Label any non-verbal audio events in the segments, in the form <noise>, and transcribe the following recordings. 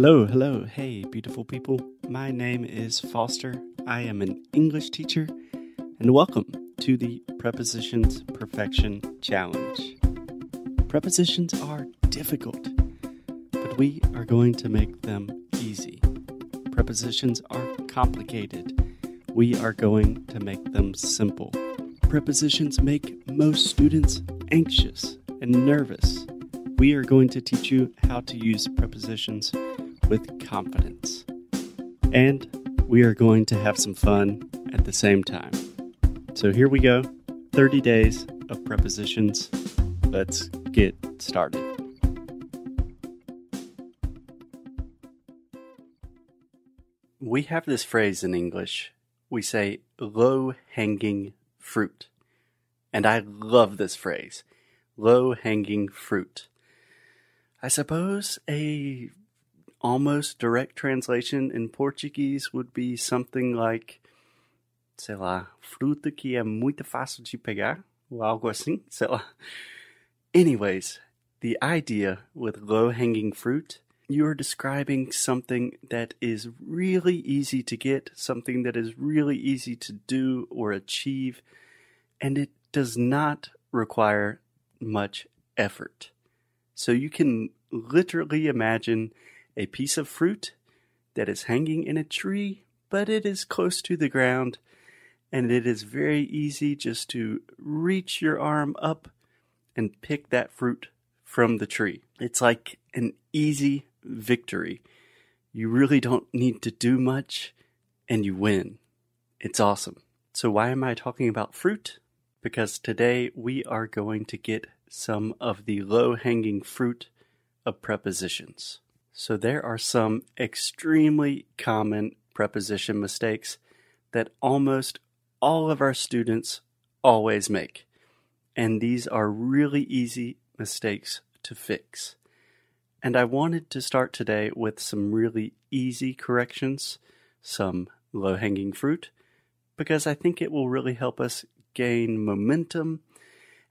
Hello, hello, hey, beautiful people. My name is Foster. I am an English teacher, and welcome to the Prepositions Perfection Challenge. Prepositions are difficult, but we are going to make them easy. Prepositions are complicated. We are going to make them simple. Prepositions make most students anxious and nervous. We are going to teach you how to use prepositions with confidence. And we are going to have some fun at the same time. So here we go 30 days of prepositions. Let's get started. We have this phrase in English. We say low hanging fruit. And I love this phrase low hanging fruit. I suppose a almost direct translation in Portuguese would be something like, sei lá, fruta que é muito fácil de pegar, ou algo assim, sei lá. Anyways, the idea with low hanging fruit, you are describing something that is really easy to get, something that is really easy to do or achieve, and it does not require much effort. So you can literally imagine a piece of fruit that is hanging in a tree, but it is close to the ground, and it is very easy just to reach your arm up and pick that fruit from the tree. It's like an easy victory. You really don't need to do much, and you win. It's awesome. So, why am I talking about fruit? Because today we are going to get some of the low hanging fruit of prepositions. So there are some extremely common preposition mistakes that almost all of our students always make. And these are really easy mistakes to fix. And I wanted to start today with some really easy corrections, some low hanging fruit, because I think it will really help us gain momentum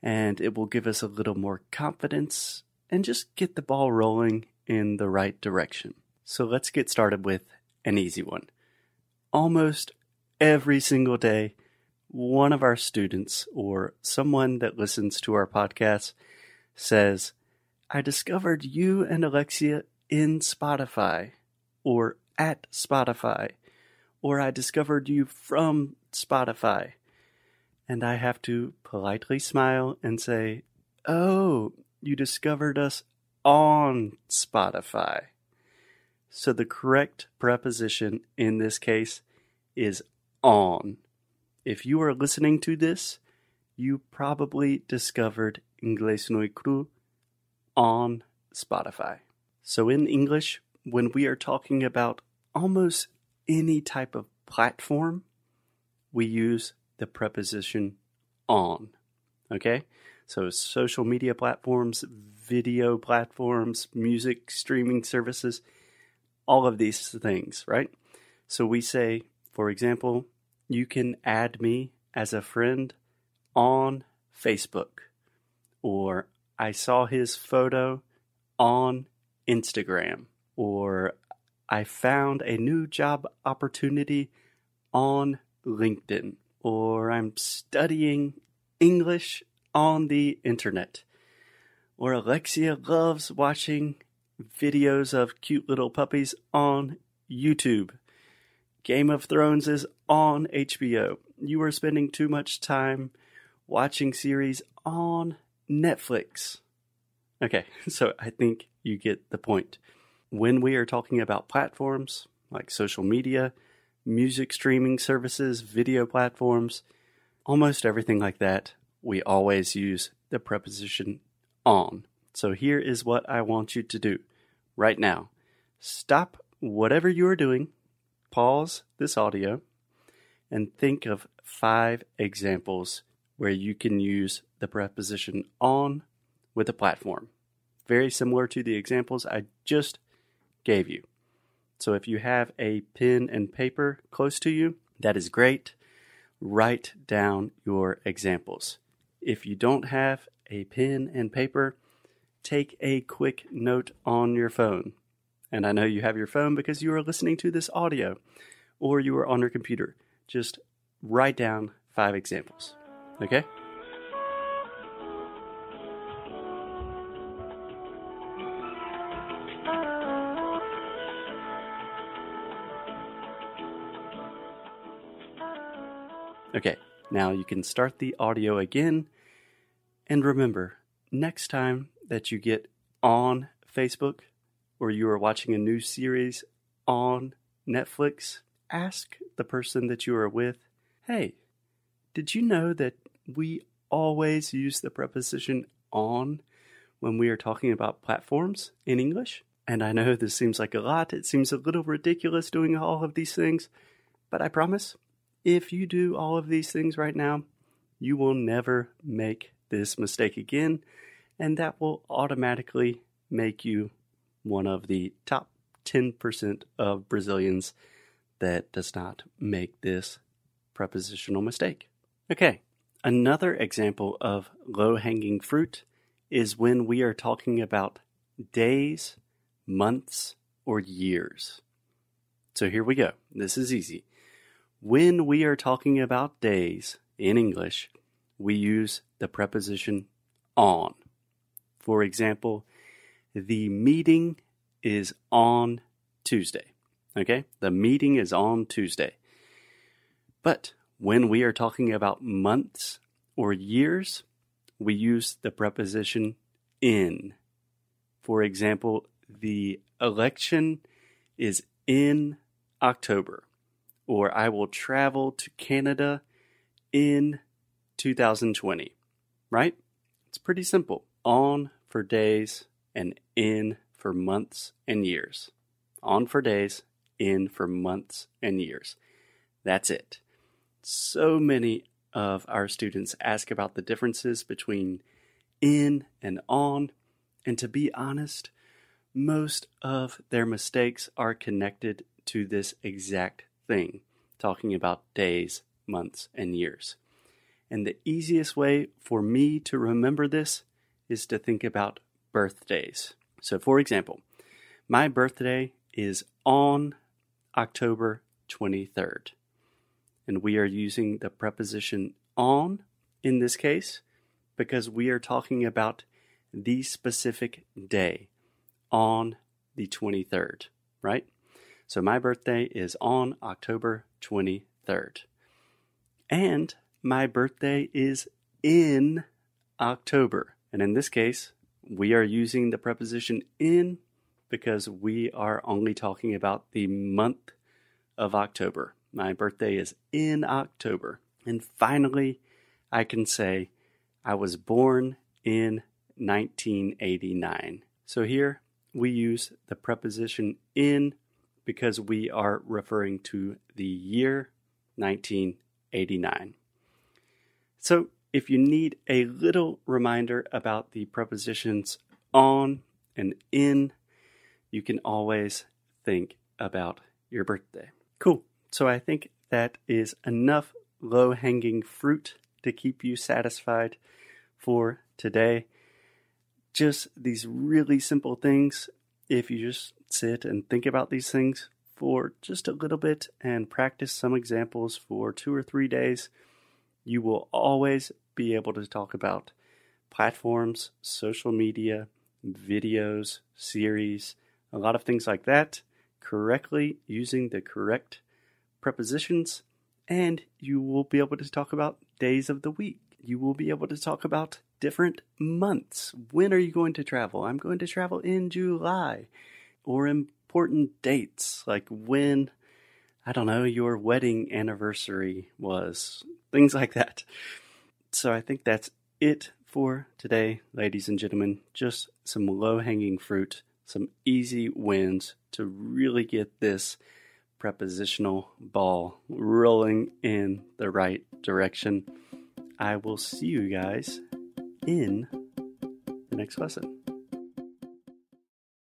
and it will give us a little more confidence and just get the ball rolling in the right direction. So let's get started with an easy one. Almost every single day, one of our students or someone that listens to our podcast says, I discovered you and Alexia in Spotify or at Spotify, or I discovered you from Spotify. And I have to politely smile and say, Oh, you discovered us on Spotify. So the correct preposition in this case is on. If you are listening to this, you probably discovered Inglês no Cru on Spotify. So in English, when we are talking about almost any type of platform, we use the preposition on. Okay? So, social media platforms, video platforms, music streaming services, all of these things, right? So, we say, for example, you can add me as a friend on Facebook, or I saw his photo on Instagram, or I found a new job opportunity on LinkedIn, or I'm studying English on the internet. Or Alexia loves watching videos of cute little puppies on YouTube. Game of Thrones is on HBO. You are spending too much time watching series on Netflix. Okay, <laughs> so I think you get the point. When we are talking about platforms like social media, music streaming services, video platforms, almost everything like that, we always use the preposition on. So here is what I want you to do right now. Stop whatever you are doing, pause this audio, and think of five examples where you can use the preposition on with a platform. Very similar to the examples I just gave you. So if you have a pen and paper close to you, that is great. Write down your examples. If you don't have a pen and paper, take a quick note on your phone. and I know you have your phone because you are listening to this audio or you are on your computer. Just write down five examples. Okay? Okay, now you can start the audio again. And remember, next time that you get on Facebook or you are watching a new series on Netflix, ask the person that you are with, hey, did you know that we always use the preposition on when we are talking about platforms in English? And I know this seems like a lot, it seems a little ridiculous doing all of these things, but I promise if you do all of these things right now, you will never make this mistake again, and that will automatically make you one of the top 10% of Brazilians that does not make this prepositional mistake. Okay, another example of low hanging fruit is when we are talking about days, months, or years. So here we go. This is easy. When we are talking about days in English, we use the preposition on. For example, the meeting is on Tuesday. Okay? The meeting is on Tuesday. But when we are talking about months or years, we use the preposition in. For example, the election is in October or I will travel to Canada in 2020, right? It's pretty simple. On for days and in for months and years. On for days, in for months and years. That's it. So many of our students ask about the differences between in and on, and to be honest, most of their mistakes are connected to this exact thing, talking about days, months, and years. And the easiest way for me to remember this is to think about birthdays. So, for example, my birthday is on October 23rd. And we are using the preposition on in this case because we are talking about the specific day on the 23rd, right? So my birthday is on October 23rd. And my birthday is in October. And in this case, we are using the preposition in because we are only talking about the month of October. My birthday is in October. And finally, I can say I was born in 1989. So here we use the preposition in because we are referring to the year 1989. So, if you need a little reminder about the prepositions on and in, you can always think about your birthday. Cool. So, I think that is enough low hanging fruit to keep you satisfied for today. Just these really simple things. If you just sit and think about these things for just a little bit and practice some examples for two or three days, you will always be able to talk about platforms, social media, videos, series, a lot of things like that correctly using the correct prepositions, and you will be able to talk about days of the week. You will be able to talk about different months. When are you going to travel? I'm going to travel in July or important dates, like when, I don't know, your wedding anniversary was, things like that. So I think that's it for today, ladies and gentlemen. Just some low hanging fruit, some easy wins to really get this prepositional ball rolling in the right direction. I will see you guys in the next lesson.